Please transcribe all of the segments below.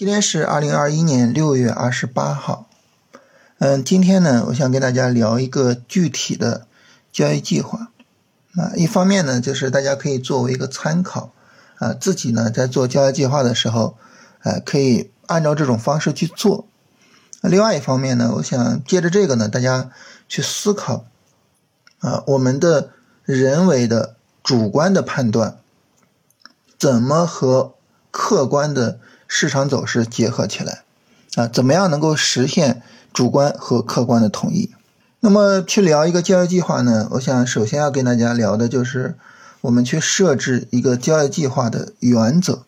今天是二零二一年六月二十八号。嗯，今天呢，我想跟大家聊一个具体的交易计划。啊，一方面呢，就是大家可以作为一个参考，啊，自己呢在做交易计划的时候，呃，可以按照这种方式去做。另外一方面呢，我想借着这个呢，大家去思考，啊，我们的人为的主观的判断，怎么和客观的市场走势结合起来，啊，怎么样能够实现主观和客观的统一？那么去聊一个交易计划呢？我想首先要跟大家聊的就是我们去设置一个交易计划的原则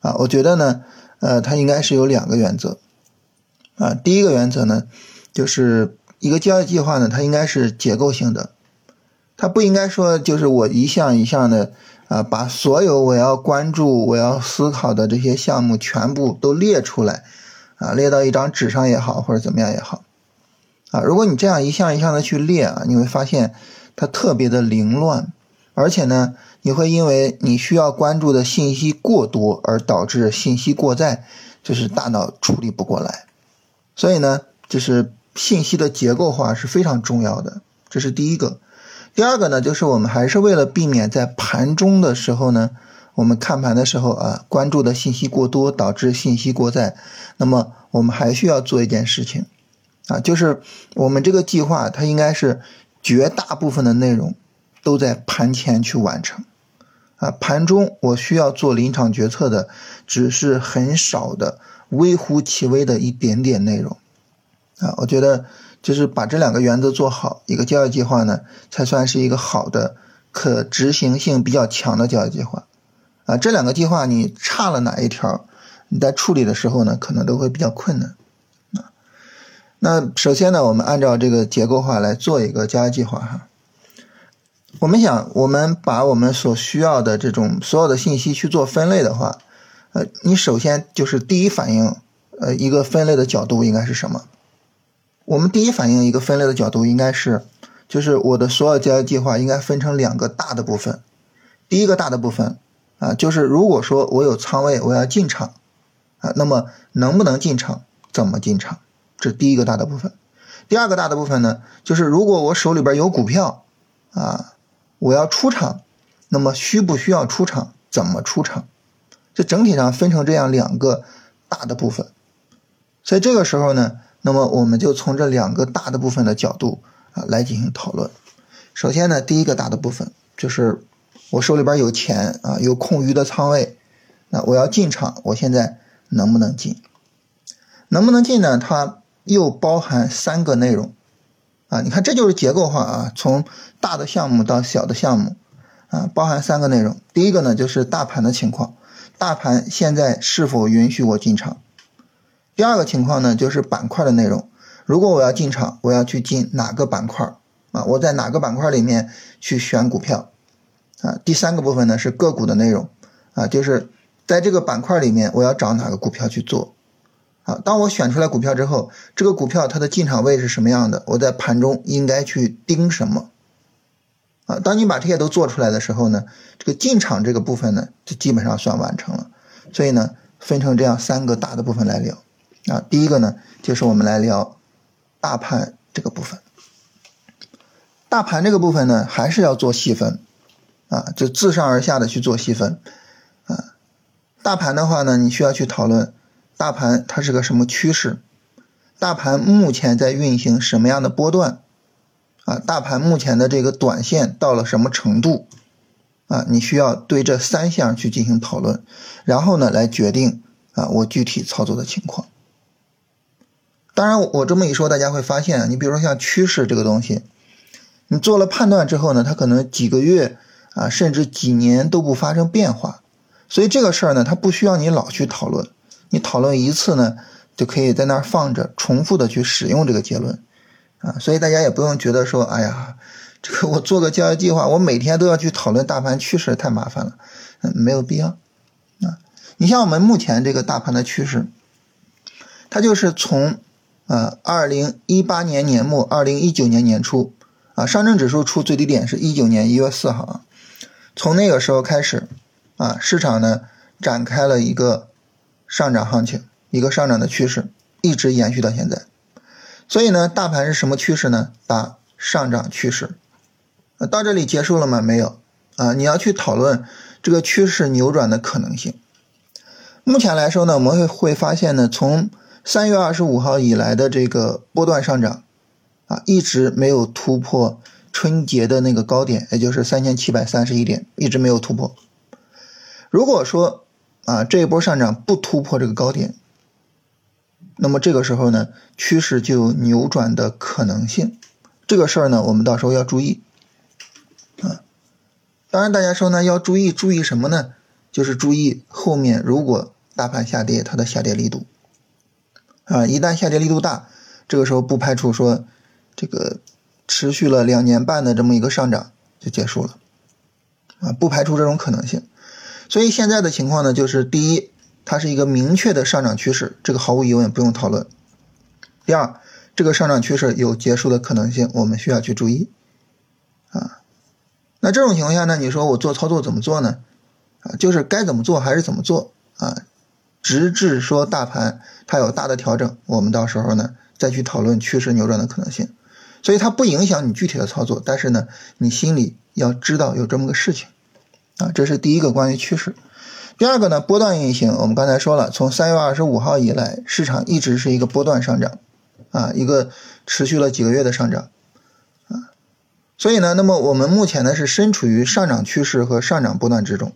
啊。我觉得呢，呃，它应该是有两个原则啊。第一个原则呢，就是一个交易计划呢，它应该是结构性的，它不应该说就是我一项一项的啊，把所有我要关注、我要思考的这些项目全部都列出来啊，列到一张纸上也好，或者怎么样也好。啊，如果你这样一项一项的去列啊，你会发现它特别的凌乱，而且呢，你会因为你需要关注的信息过多而导致信息过载，就是大脑处理不过来。所以呢，就是信息的结构化是非常重要的，这是第一个。第二个呢，就是我们还是为了避免在盘中的时候呢，我们看盘的时候啊，关注的信息过多导致信息过载，那么我们还需要做一件事情。啊，就是我们这个计划，它应该是绝大部分的内容都在盘前去完成，啊，盘中我需要做临场决策的只是很少的、微乎其微的一点点内容，啊，我觉得就是把这两个原则做好，一个交易计划呢，才算是一个好的、可执行性比较强的交易计划，啊，这两个计划你差了哪一条，你在处理的时候呢，可能都会比较困难啊。那首先呢，我们按照这个结构化来做一个交易计划哈。我们想，我们把我们所需要的这种所有的信息去做分类的话，呃，你首先就是第一反应，呃，一个分类的角度应该是什么？我们第一反应一个分类的角度应该是，就是我的所有交易计划应该分成两个大的部分。第一个大的部分啊，就是如果说我有仓位，我要进场啊，那么能不能进场？怎么进场？这第一个大的部分，第二个大的部分呢，就是如果我手里边有股票，啊，我要出场，那么需不需要出场？怎么出场？这整体上分成这样两个大的部分，所以这个时候呢，那么我们就从这两个大的部分的角度啊来进行讨论。首先呢，第一个大的部分就是我手里边有钱啊，有空余的仓位，那我要进场，我现在能不能进？能不能进呢？它又包含三个内容，啊，你看这就是结构化啊，从大的项目到小的项目，啊，包含三个内容。第一个呢就是大盘的情况，大盘现在是否允许我进场？第二个情况呢就是板块的内容，如果我要进场，我要去进哪个板块？啊，我在哪个板块里面去选股票？啊，第三个部分呢是个股的内容，啊，就是在这个板块里面我要找哪个股票去做？啊，当我选出来股票之后，这个股票它的进场位是什么样的？我在盘中应该去盯什么？啊，当你把这些都做出来的时候呢，这个进场这个部分呢，就基本上算完成了。所以呢，分成这样三个大的部分来聊。啊，第一个呢，就是我们来聊大盘这个部分。大盘这个部分呢，还是要做细分，啊，就自上而下的去做细分。啊，大盘的话呢，你需要去讨论。大盘它是个什么趋势？大盘目前在运行什么样的波段？啊，大盘目前的这个短线到了什么程度？啊，你需要对这三项去进行讨论，然后呢来决定啊我具体操作的情况。当然，我这么一说，大家会发现，你比如说像趋势这个东西，你做了判断之后呢，它可能几个月啊，甚至几年都不发生变化，所以这个事儿呢，它不需要你老去讨论。你讨论一次呢，就可以在那儿放着，重复的去使用这个结论，啊，所以大家也不用觉得说，哎呀，这个我做个交易计划，我每天都要去讨论大盘趋势，太麻烦了，嗯，没有必要，啊，你像我们目前这个大盘的趋势，它就是从，呃，二零一八年年末，二零一九年年初，啊，上证指数出最低点是一九年一月四号，从那个时候开始，啊，市场呢展开了一个。上涨行情，一个上涨的趋势一直延续到现在。所以呢，大盘是什么趋势呢？啊上涨趋势。到这里结束了吗？没有啊，你要去讨论这个趋势扭转的可能性。目前来说呢，我们会会发现呢，从三月二十五号以来的这个波段上涨啊，一直没有突破春节的那个高点，也就是三千七百三十一点，一直没有突破。如果说啊这一波上涨不突破这个高点，那么这个时候呢，趋势就有扭转的可能性。这个事儿呢，我们到时候要注意。啊，当然，大家说呢要注意注意什么呢？就是注意后面如果大盘下跌，它的下跌力度啊，一旦下跌力度大，这个时候不排除说这个持续了两年半的这么一个上涨就结束了啊，不排除这种可能性。所以现在的情况呢，就是第一，它是一个明确的上涨趋势，这个毫无疑问不用讨论。第二，这个上涨趋势有结束的可能性，我们需要去注意啊。那这种情况下呢？你说我做操作怎么做呢？啊，就是该怎么做还是怎么做啊，直至说大盘它有大的调整，我们到时候呢再去讨论趋势扭转的可能性。所以它不影响你具体的操作，但是呢，你心里要知道有这么个事情啊。这是第一个关于趋势。第二个呢，波段运行，我们刚才说了，从三月二十五号以来，市场一直是一个波段上涨啊，一个持续了几个月的上涨。啊所以呢，那么我们目前呢是身处于上涨趋势和上涨波段之中，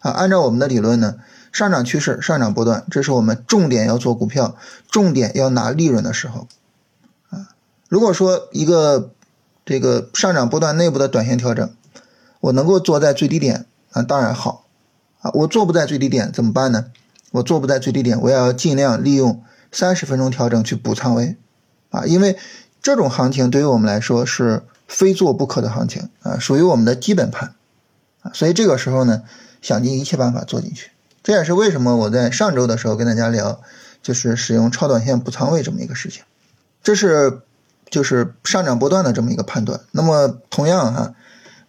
啊，按照我们的理论呢，上涨趋势、上涨波段，这是我们重点要做股票、重点要拿利润的时候，啊，如果说一个这个上涨波段内部的短线调整，我能够做在最低点，啊，当然好，啊，我做不在最低点怎么办呢？我做不在最低点，我也要尽量利用三十分钟调整去补仓位，啊，因为这种行情对于我们来说是。非做不可的行情啊，属于我们的基本盘啊，所以这个时候呢，想尽一切办法做进去。这也是为什么我在上周的时候跟大家聊，就是使用超短线补仓位这么一个事情。这是就是上涨波段的这么一个判断。那么同样哈，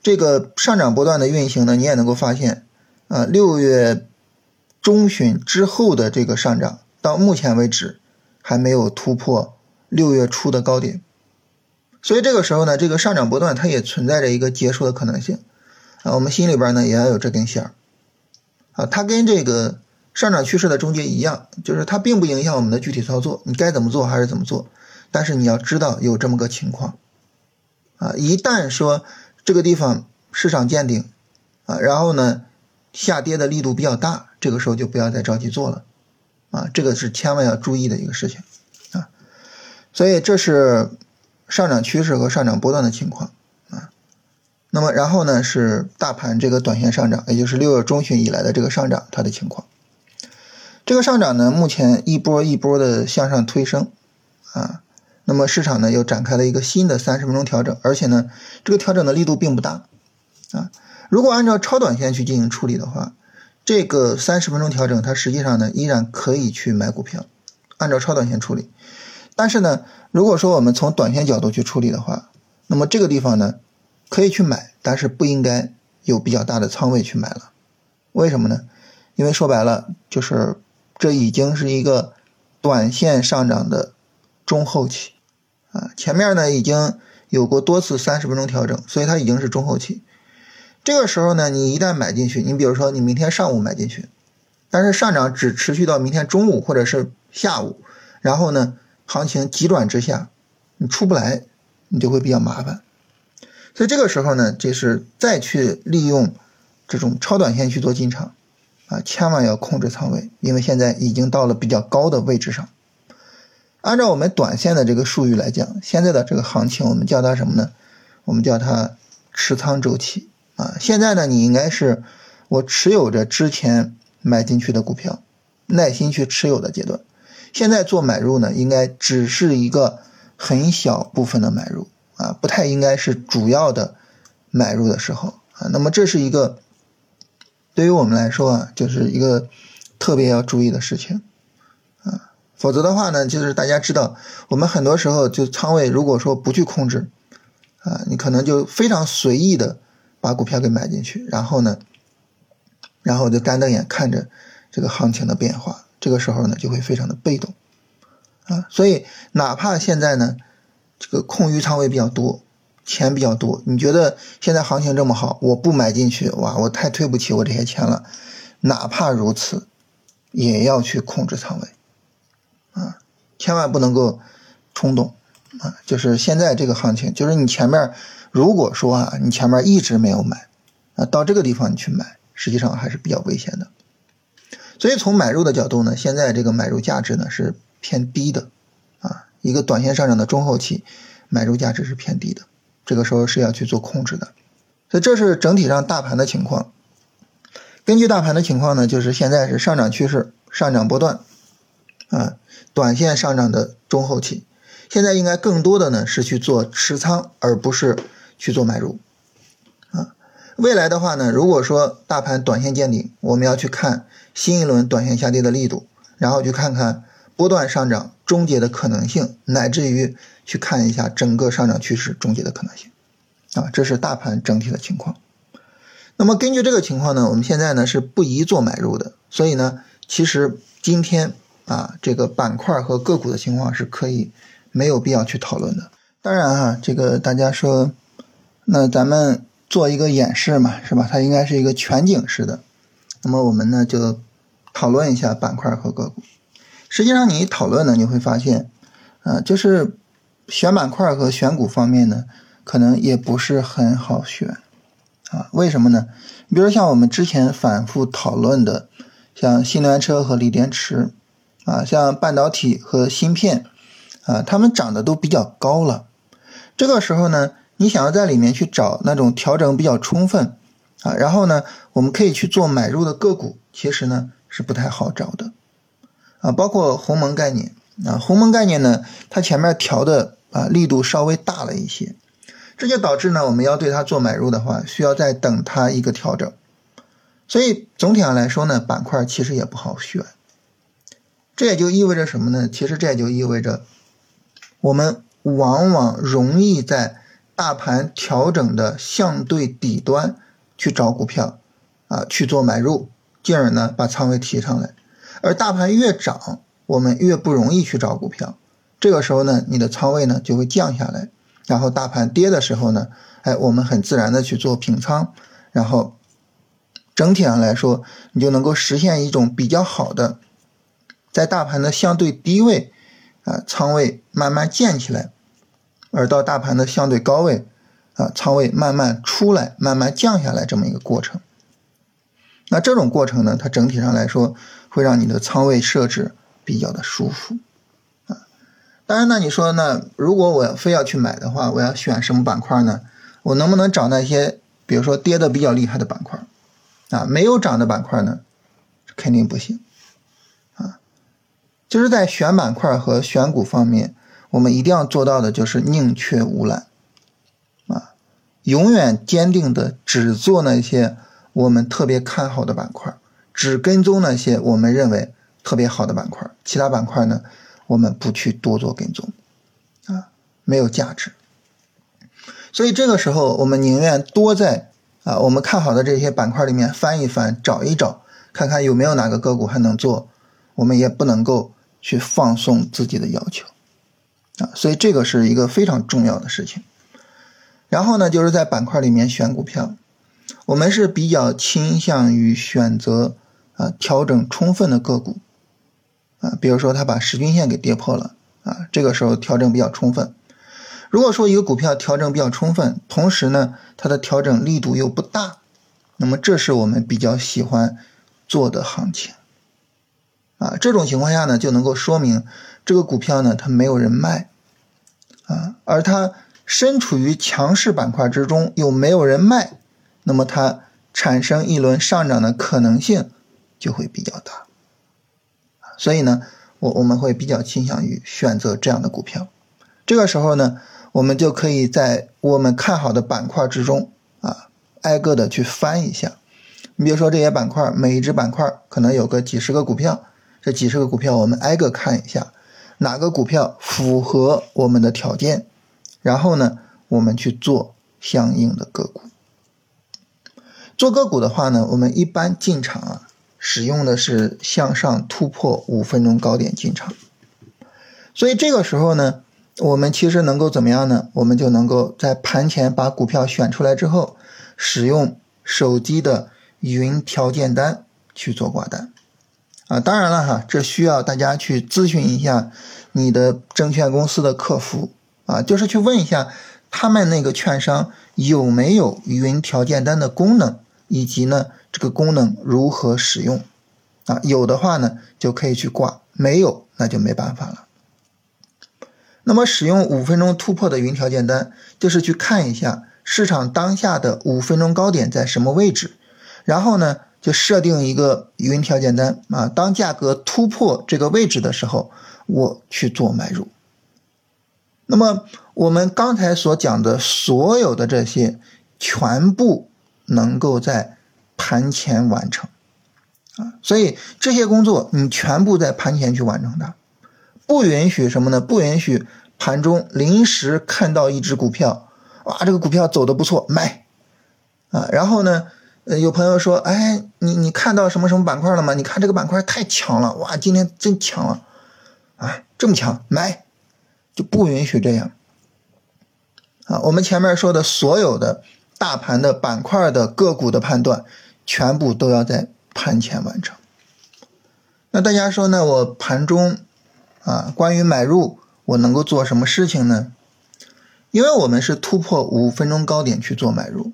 这个上涨波段的运行呢，你也能够发现啊，六月中旬之后的这个上涨，到目前为止还没有突破六月初的高点。所以这个时候呢，这个上涨波段它也存在着一个结束的可能性啊，我们心里边呢也要有这根弦儿啊，它跟这个上涨趋势的终结一样，就是它并不影响我们的具体操作，你该怎么做还是怎么做，但是你要知道有这么个情况。啊，一旦说这个地方市场见顶啊，然后呢下跌的力度比较大，这个时候就不要再着急做了。啊，这个是千万要注意的一个事情。啊，所以这是。上涨趋势和上涨波段的情况，那么然后呢是大盘这个短线上涨，也就是六月中旬以来的这个上涨它的情况。这个上涨呢，目前一波一波的向上推升啊，那么市场呢又展开了一个新的三十分钟调整，而且呢这个调整的力度并不大啊。如果按照超短线去进行处理的话，这个三十分钟调整它实际上呢依然可以去买股票，按照超短线处理。但是呢，如果说我们从短线角度去处理的话，那么这个地方呢，可以去买，但是不应该有比较大的仓位去买了。为什么呢？因为说白了，就是这已经是一个短线上涨的中后期啊，前面呢已经有过多次三十分钟调整，所以它已经是中后期。这个时候呢，你一旦买进去，你比如说你明天上午买进去，但是上涨只持续到明天中午或者是下午，然后呢？行情急转直下，你出不来，你就会比较麻烦。所以这个时候呢，就是再去利用这种超短线去做进场啊，千万要控制仓位，因为现在已经到了比较高的位置上。按照我们短线的这个术语来讲，现在的这个行情我们叫它什么呢？我们叫它持仓周期啊。现在呢，你应该是我持有着之前买进去的股票，耐心去持有的阶段。现在做买入呢，应该只是一个很小部分的买入啊，不太应该是主要的买入的时候啊。那么这是一个对于我们来说啊，就是一个特别要注意的事情啊。否则的话呢，就是大家知道，我们很多时候就仓位如果说不去控制啊，你可能就非常随意的把股票给买进去，然后呢，然后就干瞪眼看着这个行情的变化。这个时候呢就会非常的被动啊。所以哪怕现在呢这个空余仓位比较多，钱比较多，你觉得现在行情这么好，我不买进去，哇，我太对不起我这些钱了。哪怕如此，也要去控制仓位啊，千万不能够冲动啊。就是现在这个行情，就是你前面如果说啊，你前面一直没有买啊，到这个地方你去买，实际上还是比较危险的。所以从买入的角度呢，现在这个买入价值呢是偏低的，一个短线上涨的中后期，买入价值是偏低的，这个时候是要去做控制的。所以这是整体上大盘的情况。根据大盘的情况呢，就是现在是上涨趋势，上涨波段，啊，短线上涨的中后期，现在应该更多的呢是去做持仓，而不是去做买入。啊未来的话呢，如果说大盘短线见顶，我们要去看新一轮短线下跌的力度，然后去看看波段上涨终结的可能性，乃至于去看一下整个上涨趋势终结的可能性，啊，这是大盘整体的情况。那么根据这个情况呢，我们现在呢是不宜做买入的，所以呢，其实今天啊这个板块和个股的情况是可以没有必要去讨论的。当然哈，这个大家说，那咱们。做一个演示嘛，是吧？它应该是一个全景式的。那么我们呢就讨论一下板块和个股。实际上你一讨论呢，你会发现，啊，就是选板块和选股方面呢，可能也不是很好选啊。为什么呢？你比如像我们之前反复讨论的，像新能源车和锂电池啊，像半导体和芯片啊，它们涨得都比较高了。这个时候呢？你想要在里面去找那种调整比较充分啊，然后呢，我们可以去做买入的个股，其实呢是不太好找的啊。包括鸿蒙概念啊，鸿蒙概念呢，它前面调的啊力度稍微大了一些，这就导致呢，我们要对它做买入的话，需要再等它一个调整。所以总体上来说呢，板块其实也不好选。这也就意味着什么呢？其实这也就意味着我们往往容易在大盘调整的相对底端去找股票，啊，去做买入，进而呢把仓位提上来。而大盘越涨，我们越不容易去找股票。这个时候呢，你的仓位呢就会降下来。然后大盘跌的时候呢，哎，我们很自然的去做平仓，然后整体上来说，你就能够实现一种比较好的，在大盘的相对低位，啊，仓位慢慢建起来。而到大盘的相对高位，啊，仓位慢慢出来，慢慢降下来这么一个过程。那这种过程呢，它整体上来说会让你的仓位设置比较的舒服，啊。当然呢，你说呢，如果我非要去买的话，我要选什么板块呢？我能不能找那些比如说跌的比较厉害的板块？啊，没有涨的板块呢，肯定不行，啊，就是在选板块和选股方面。我们一定要做到的就是宁缺毋滥，啊，永远坚定的只做那些我们特别看好的板块，只跟踪那些我们认为特别好的板块，其他板块呢，我们不去多做跟踪，啊，没有价值。所以这个时候，我们宁愿多在啊我们看好的这些板块里面翻一翻，找一找，看看有没有哪个个股还能做，我们也不能够去放松自己的要求。啊，所以这个是一个非常重要的事情。然后呢，就是在板块里面选股票，我们是比较倾向于选择啊调整充分的个股啊，比如说它把十均线给跌破了啊，这个时候调整比较充分。如果说一个股票调整比较充分，同时呢它的调整力度又不大，那么这是我们比较喜欢做的行情啊。这种情况下呢，就能够说明。这个股票呢，它没有人卖，啊，而它身处于强势板块之中，又没有人卖，那么它产生一轮上涨的可能性就会比较大，所以呢，我我们会比较倾向于选择这样的股票。这个时候呢，我们就可以在我们看好的板块之中啊，挨个的去翻一下。你比如说这些板块，每一只板块可能有个几十个股票，这几十个股票我们挨个看一下。哪个股票符合我们的条件，然后呢，我们去做相应的个股。做个股的话呢，我们一般进场啊，使用的是向上突破五分钟高点进场。所以这个时候呢，我们其实能够怎么样呢？我们就能够在盘前把股票选出来之后，使用手机的云条件单去做挂单。啊，当然了哈，这需要大家去咨询一下你的证券公司的客服啊，就是去问一下他们那个券商有没有云条件单的功能，以及呢这个功能如何使用啊？有的话呢就可以去挂，没有那就没办法了。那么使用五分钟突破的云条件单，就是去看一下市场当下的五分钟高点在什么位置，然后呢。就设定一个云条件单啊，当价格突破这个位置的时候，我去做买入。那么我们刚才所讲的所有的这些，全部能够在盘前完成啊，所以这些工作你全部在盘前去完成它，不允许什么呢？不允许盘中临时看到一只股票，哇，这个股票走的不错，买啊，然后呢？呃，有朋友说，哎，你你看到什么什么板块了吗？你看这个板块太强了，哇，今天真强了，啊，这么强，买，就不允许这样。啊，我们前面说的所有的大盘的板块的个股的判断，全部都要在盘前完成。那大家说呢？我盘中啊，关于买入，我能够做什么事情呢？因为我们是突破五分钟高点去做买入。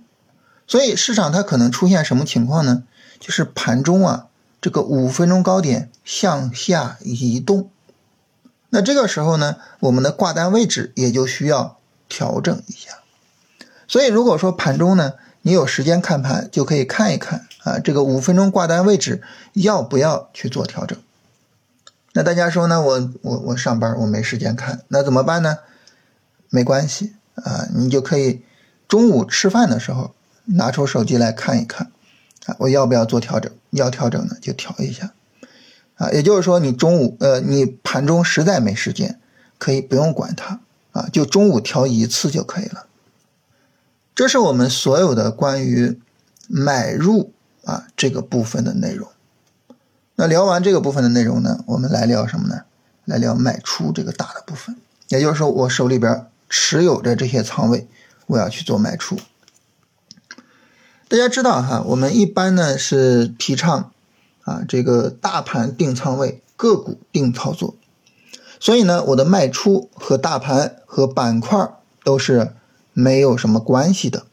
所以市场它可能出现什么情况呢？就是盘中啊，这个五分钟高点向下移动，那这个时候呢，我们的挂单位置也就需要调整一下。所以如果说盘中呢，你有时间看盘，就可以看一看啊，这个五分钟挂单位置要不要去做调整。那大家说呢？我我我上班我没时间看，那怎么办呢？没关系啊，你就可以中午吃饭的时候。拿出手机来看一看，啊，我要不要做调整？要调整呢就调一下，啊，也就是说你中午，呃，你盘中实在没时间，可以不用管它，啊，就中午调一次就可以了。这是我们所有的关于买入啊这个部分的内容。那聊完这个部分的内容呢，我们来聊什么呢？来聊卖出这个大的部分，也就是说我手里边持有着这些仓位，我要去做卖出。大家知道哈，我们一般呢是提倡啊这个大盘定仓位，个股定操作。所以呢，我的卖出和大盘和板块都是没有什么关系的。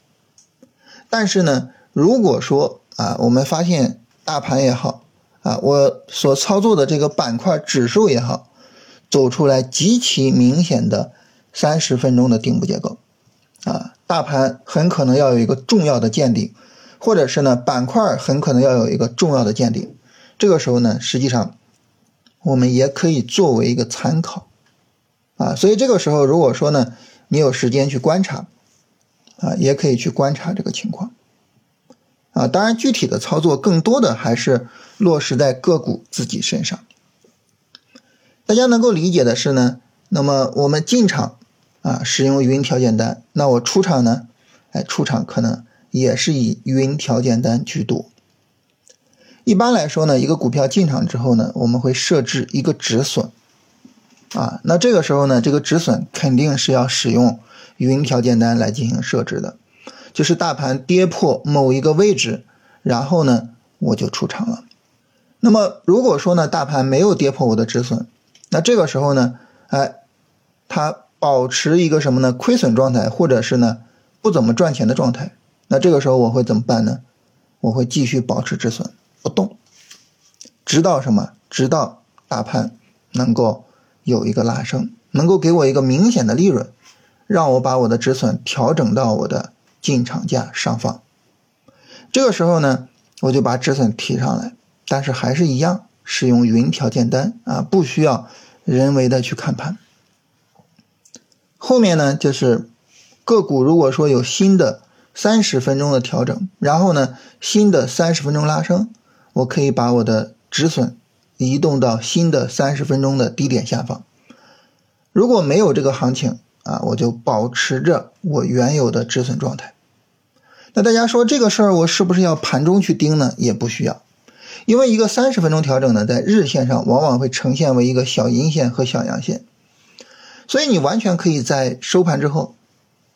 但是呢，如果说啊，我们发现大盘也好啊，我所操作的这个板块指数也好，走出来极其明显的三十分钟的顶部结构啊，大盘很可能要有一个重要的见顶。或者是呢，板块很可能要有一个重要的见顶，这个时候呢，实际上我们也可以作为一个参考啊。所以这个时候，如果说呢，你有时间去观察啊，也可以去观察这个情况啊。当然，具体的操作更多的还是落实在个股自己身上。大家能够理解的是呢，那么我们进场啊，使用云条件单，那我出场呢，哎，出场可能。也是以云条件单居多。一般来说呢，一个股票进场之后呢，我们会设置一个止损，啊，那这个时候呢，这个止损肯定是要使用云条件单来进行设置的，就是大盘跌破某一个位置，然后呢，我就出场了。那么如果说呢，大盘没有跌破我的止损，那这个时候呢，哎，它保持一个什么呢？亏损状态，或者是呢，不怎么赚钱的状态。那这个时候我会怎么办呢？我会继续保持止损不动，直到什么？直到大盘能够有一个拉升，能够给我一个明显的利润，让我把我的止损调整到我的进场价上方。这个时候呢，我就把止损提上来，但是还是一样使用云条件单啊，不需要人为的去看盘。后面呢，就是个股如果说有新的。三十分钟的调整，然后呢，新的三十分钟拉升，我可以把我的止损移动到新的三十分钟的低点下方。如果没有这个行情啊，我就保持着我原有的止损状态。那大家说这个事儿，我是不是要盘中去盯呢？也不需要，因为一个三十分钟调整呢，在日线上往往会呈现为一个小阴线和小阳线，所以你完全可以在收盘之后，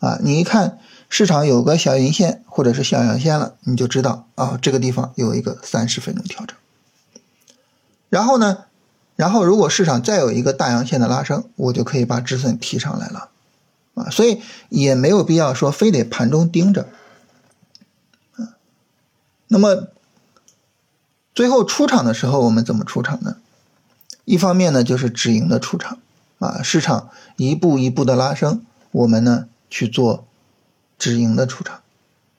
啊，你一看市场有个小阴线或者是小阳线了，你就知道啊，这个地方有一个三十分钟调整。然后呢，然后如果市场再有一个大阳线的拉升，我就可以把止损提上来了，啊，所以也没有必要说非得盘中盯着。那么最后出场的时候，我们怎么出场呢？一方面呢，就是止盈的出场，啊，市场一步一步的拉升，我们呢去做止盈的出场。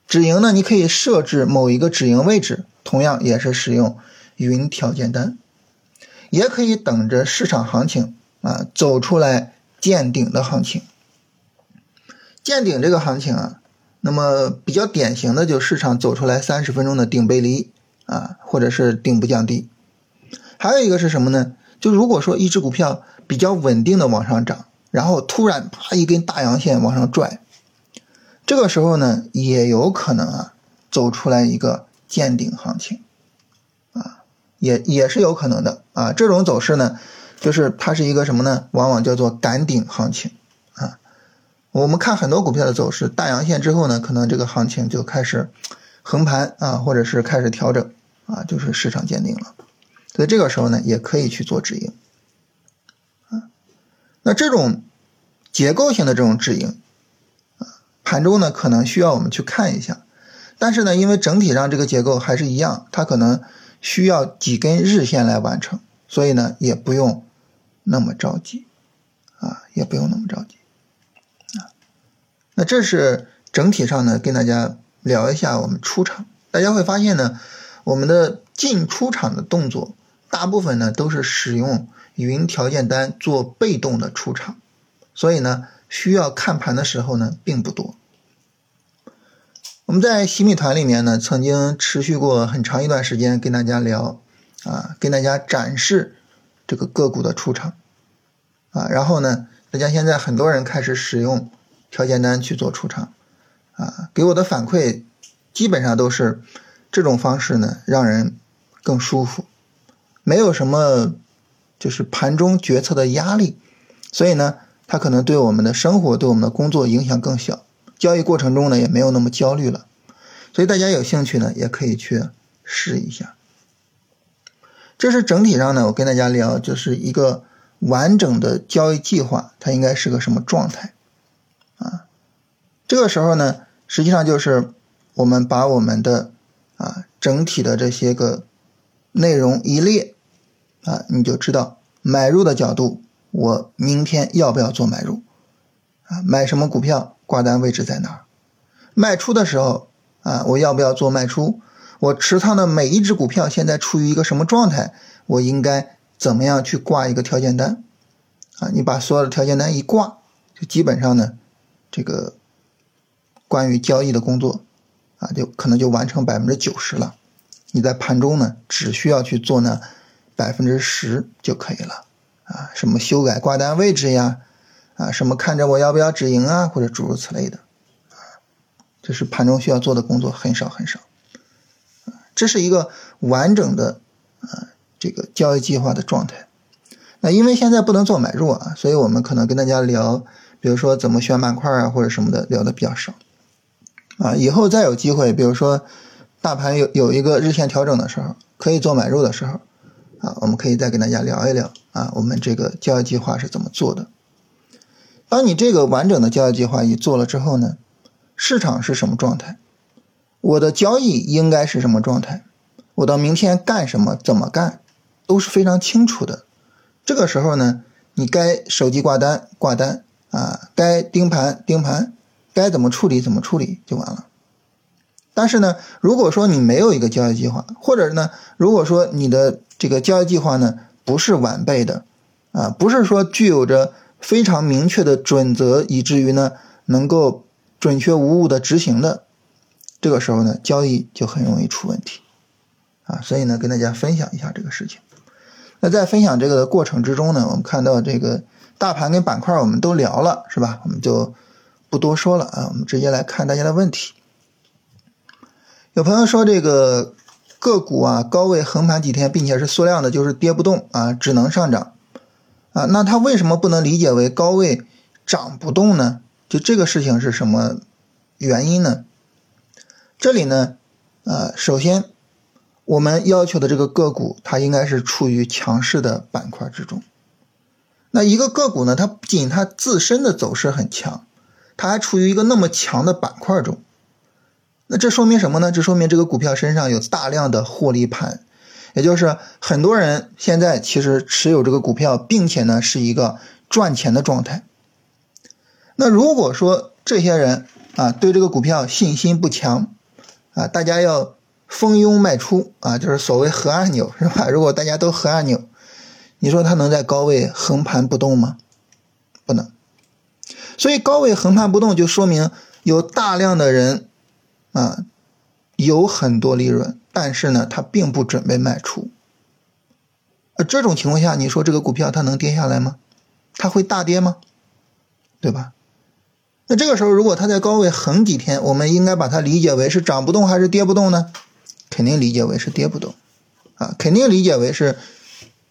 止盈呢，你可以设置某一个止盈位置，同样也是使用云条件单，也可以等着市场行情啊走出来见顶的行情。见顶这个行情啊。那么比较典型的就市场走出来三十分钟的顶背离啊，或者是顶部降低。还有一个是什么呢？就如果说一只股票比较稳定的往上涨，然后突然啪一根大阳线往上拽，这个时候呢也有可能啊走出来一个见顶行情，也也是有可能的啊。这种走势呢，就是它是一个什么呢？往往叫做赶顶行情啊。我们看很多股票的走势，大阳线之后呢，可能这个行情就开始横盘啊，或者是开始调整啊，就是市场见顶了。所以这个时候呢，也可以去做止盈啊。那这种结构性的这种止盈啊，盘中呢可能需要我们去看一下，但是呢，因为整体上这个结构还是一样，它可能需要几根日线来完成，所以呢，也不用那么着急啊，也不用那么着急。啊那这是整体上呢，跟大家聊一下我们出场。大家会发现呢，我们的进出场的动作，大部分呢都是使用云条件单做被动的出场，所以呢，需要看盘的时候呢并不多。我们在洗米团里面呢，曾经持续过很长一段时间跟大家聊啊，跟大家展示这个个股的出场啊，然后呢，大家现在很多人开始使用。条件单去做出场，啊，给我的反馈基本上都是这种方式呢，让人更舒服，没有什么就是盘中决策的压力，所以呢，它可能对我们的生活、对我们的工作影响更小，交易过程中呢也没有那么焦虑了，所以大家有兴趣呢也可以去试一下。这是整体上呢，我跟大家聊就是一个完整的交易计划，它应该是个什么状态。啊，这个时候呢，实际上就是我们把我们的啊整体的这些个内容一列啊，你就知道买入的角度，我明天要不要做买入啊？买什么股票，挂单位置在哪儿？卖出的时候啊，我要不要做卖出？我持仓的每一只股票现在处于一个什么状态？我应该怎么样去挂一个条件单？啊，你把所有的条件单一挂，就基本上呢。这个关于交易的工作啊，就可能就完成百分之九十了。你在盘中呢，只需要去做那百分之十就可以了啊。什么修改挂单位置呀，啊，什么看着我要不要止盈啊，或者诸如此类的啊，这是盘中需要做的工作很少很少。这是一个完整的啊这个交易计划的状态。那因为现在不能做买入啊，所以我们可能跟大家聊。比如说怎么选板块啊，或者什么的聊的比较少，啊，以后再有机会，比如说大盘有有一个日线调整的时候，可以做买入的时候，啊，我们可以再跟大家聊一聊啊，我们这个交易计划是怎么做的。当你这个完整的交易计划一做了之后呢，市场是什么状态？我的交易应该是什么状态？我到明天干什么？怎么干？都是非常清楚的。这个时候呢，你该手机挂单挂单。啊，该盯盘盯盘，该怎么处理怎么处理就完了。但是呢，如果说你没有一个交易计划，或者呢，如果说你的这个交易计划呢不是完备的，啊，不是说具有着非常明确的准则，以至于呢能够准确无误的执行的，这个时候呢，交易就很容易出问题。啊，所以呢，跟大家分享一下这个事情。那在分享这个的过程之中呢，我们看到这个。大盘跟板块我们都聊了，是吧？我们就不多说了啊，我们直接来看大家的问题。有朋友说这个个股啊高位横盘几天，并且是缩量的，就是跌不动啊，只能上涨啊。那它为什么不能理解为高位涨不动呢？就这个事情是什么原因呢？这里呢，呃，首先我们要求的这个个股，它应该是处于强势的板块之中。那一个个股呢，它不仅它自身的走势很强，它还处于一个那么强的板块中。那这说明什么呢？这说明这个股票身上有大量的获利盘，也就是很多人现在其实持有这个股票，并且呢是一个赚钱的状态。那如果说这些人啊对这个股票信心不强啊，大家要蜂拥卖出啊，就是所谓核按钮是吧？如果大家都核按钮，你说它能在高位横盘不动吗？不能。所以高位横盘不动，就说明有大量的人。啊，有很多利润，但是呢，他并不准备卖出。呃，这种情况下，你说这个股票它能跌下来吗？它会大跌吗？对吧？那这个时候，如果它在高位横几天，我们应该把它理解为是涨不动还是跌不动呢？肯定理解为是跌不动，啊，肯定理解为是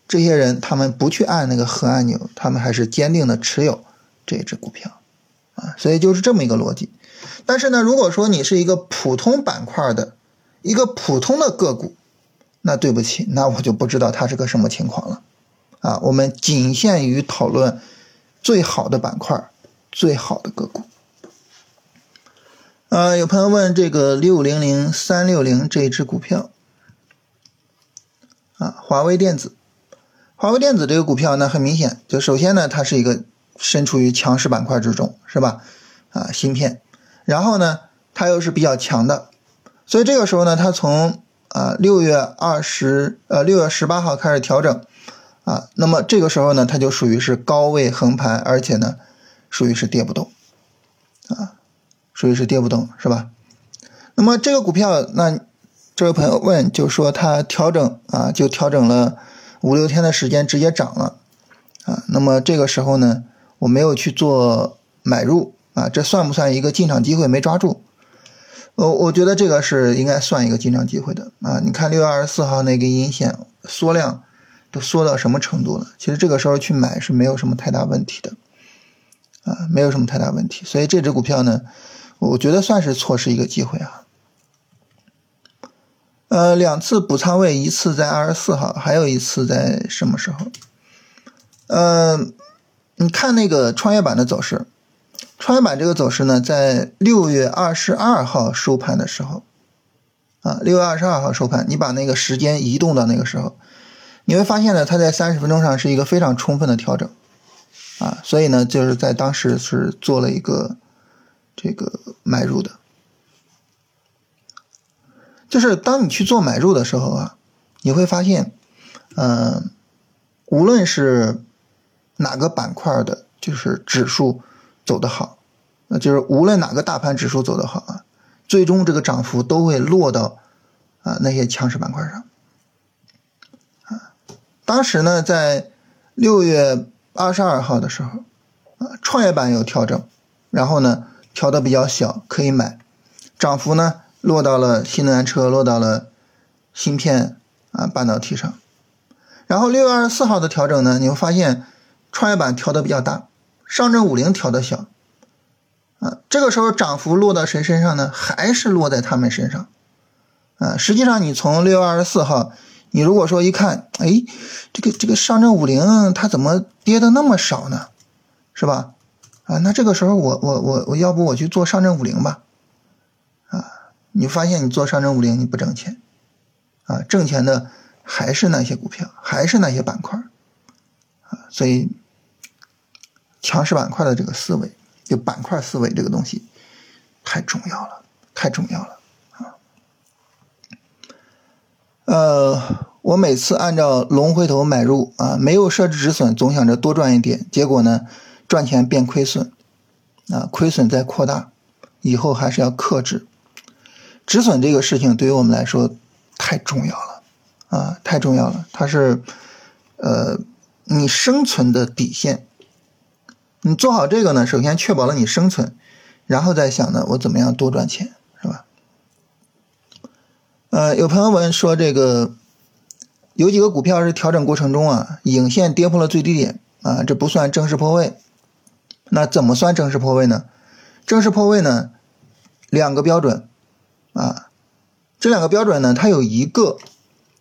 这些人他们不去按那个核按钮，他们还是坚定的持有这只股票，啊，所以就是这么一个逻辑。但是呢，如果说你是一个普通板块的一个普通的个股，那对不起，那我就不知道它是个什么情况了。啊，我们仅限于讨论最好的板块、最好的个股。呃，有朋友问这个六零零三六零这一只股票，啊，华为电子，华为电子这个股票呢，很明显，就首先呢，它是一个身处于强势板块之中，是吧？啊，芯片。然后呢，它又是比较强的，所以这个时候呢，它从啊六月二十呃六月十八号开始调整，啊，那么这个时候呢，它就属于是高位横盘，而且呢，属于是跌不动，啊，属于是跌不动，是吧？那么这个股票，那这位朋友问，就说它调整啊，就调整了五六天的时间，直接涨了，啊，那么这个时候呢，我没有去做买入。啊，这算不算一个进场机会没抓住？我我觉得这个是应该算一个进场机会的啊！你看六月二十四号那个阴线缩量都缩到什么程度了？其实这个时候去买是没有什么太大问题的啊，没有什么太大问题。所以这只股票呢，我觉得算是错失一个机会啊。呃，两次补仓位，一次在二十四号，还有一次在什么时候？呃，你看那个创业板的走势。创业板这个走势呢，在六月二十二号收盘的时候，啊，六月二十二号收盘，你把那个时间移动到那个时候，你会发现呢，它在三十分钟上是一个非常充分的调整，啊，所以呢，就是在当时是做了一个这个买入的，就是当你去做买入的时候啊，你会发现，嗯，无论是哪个板块的，就是指数。走得好，那就是无论哪个大盘指数走得好啊，最终这个涨幅都会落到啊那些强势板块上。啊，当时呢，在六月二十二号的时候，啊，创业板有调整，然后呢调的比较小，可以买，涨幅呢落到了新能源车，落到了芯片啊半导体上。然后六月二十四号的调整呢，你会发现创业板调的比较大。上证五零调的小，啊，这个时候涨幅落到谁身上呢？还是落在他们身上，啊，实际上你从六月二十四号，你如果说一看，哎，这个这个上证五零它怎么跌的那么少呢？是吧？啊，那这个时候我我我我要不我去做上证五零吧？啊，你发现你做上证五零你不挣钱，啊，挣钱的还是那些股票，还是那些板块，啊，所以。强势板块的这个思维，就板块思维这个东西太重要了，太重要了啊！呃，我每次按照龙回头买入啊，没有设置止损，总想着多赚一点，结果呢，赚钱变亏损啊，亏损在扩大，以后还是要克制止损这个事情，对于我们来说太重要了啊，太重要了，它是呃你生存的底线。你做好这个呢，首先确保了你生存，然后再想呢，我怎么样多赚钱，是吧？呃，有朋友问说，这个有几个股票是调整过程中啊，影线跌破了最低点啊，这不算正式破位。那怎么算正式破位呢？正式破位呢，两个标准啊，这两个标准呢，它有一个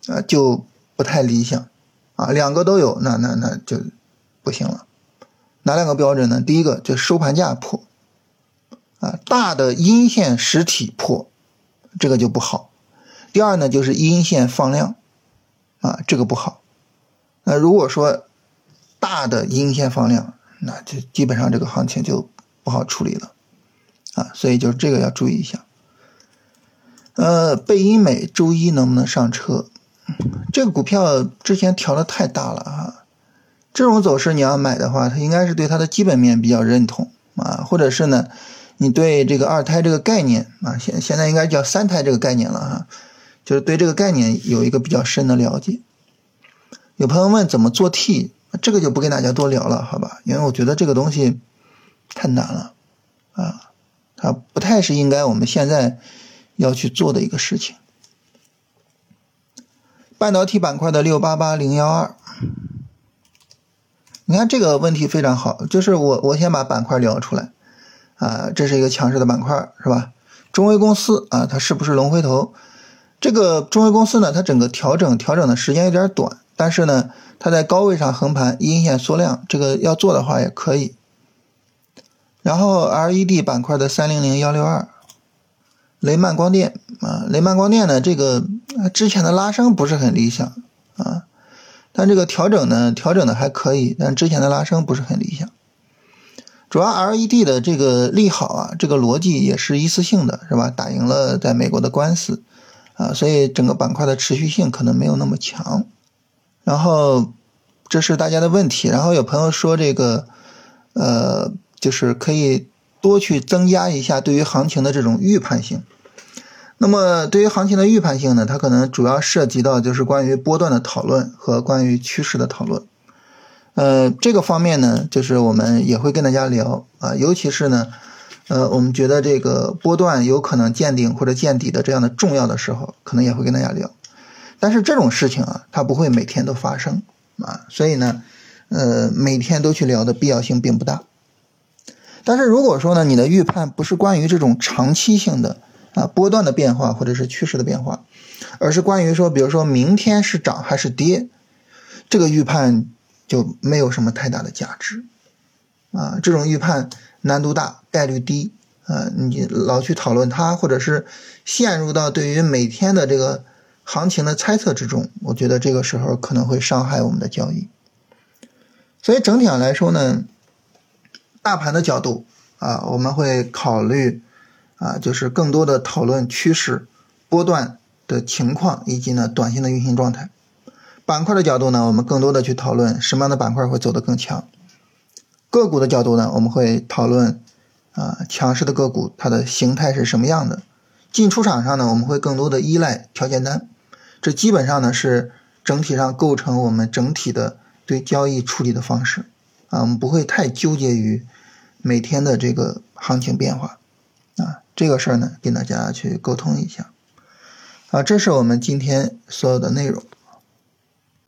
啊就不太理想啊，两个都有，那那那就不行了。哪两个标准呢？第一个就收盘价破啊，大的阴线实体破，这个就不好。第二呢，就是阴线放量，啊，这个不好。那如果说大的阴线放量，那就基本上这个行情就不好处理了，啊，所以就这个要注意一下。呃，贝因美周一能不能上车？这个股票之前调的太大了啊，这种走势你要买的话，它应该是对它的基本面比较认同啊，或者是呢，你对这个二胎这个概念啊，现现在应该叫三胎这个概念了哈。就是对这个概念有一个比较深的了解。有朋友问怎么做 T，这个就不跟大家多聊了，好吧？因为我觉得这个东西太难了啊，它不太是应该我们现在要去做的一个事情。半导体板块的六八八零幺二，你看这个问题非常好，就是我我先把板块聊出来啊，这是一个强势的板块，是吧？中微公司啊，它是不是龙回头？这个中微公司呢，它整个调整调整的时间有点短，但是呢，它在高位上横盘，阴线缩量，这个要做的话也可以。然后 LED 板块的三零零幺六二，雷曼光电啊，雷曼光电呢，这个之前的拉升不是很理想，但这个调整呢，调整的还可以，但之前的拉升不是很理想。主要 LED 的这个利好啊，这个逻辑也是一次性的，是吧？打赢了在美国的官司。啊，所以整个板块的持续性可能没有那么强，然后这是大家的问题。然后有朋友说这个，呃，就是可以多去增加一下对于行情的这种预判性。那么对于行情的预判性呢，它可能主要涉及到就是关于波段的讨论和关于趋势的讨论。呃，这个方面呢，就是我们也会跟大家聊啊，尤其是呢。呃，我们觉得这个波段有可能见顶或者见底的这样的重要的时候，可能也会跟大家聊。但是这种事情啊，它不会每天都发生啊，所以呢，呃，每天都去聊的必要性并不大。但是如果说呢，你的预判不是关于这种长期性的啊波段的变化或者是趋势的变化，而是关于说，比如说明天是涨还是跌，这个预判就没有什么太大的价值啊，这种预判。难度大，概率低，啊，你老去讨论它，或者是陷入到对于每天的这个行情的猜测之中，我觉得这个时候可能会伤害我们的交易。所以整体上来说呢，大盘的角度啊，我们会考虑啊，就是更多的讨论趋势、波段的情况以及呢短线的运行状态。板块的角度呢，我们更多的去讨论什么样的板块会走得更强。个股的角度呢，我们会讨论啊强势的个股它的形态是什么样的。进出场上呢，我们会更多的依赖条件单。这基本上呢是整体上构成我们整体的对交易处理的方式啊，我们不会太纠结于每天的这个行情变化。这个事儿呢，跟大家去沟通一下啊。这是我们今天所有的内容。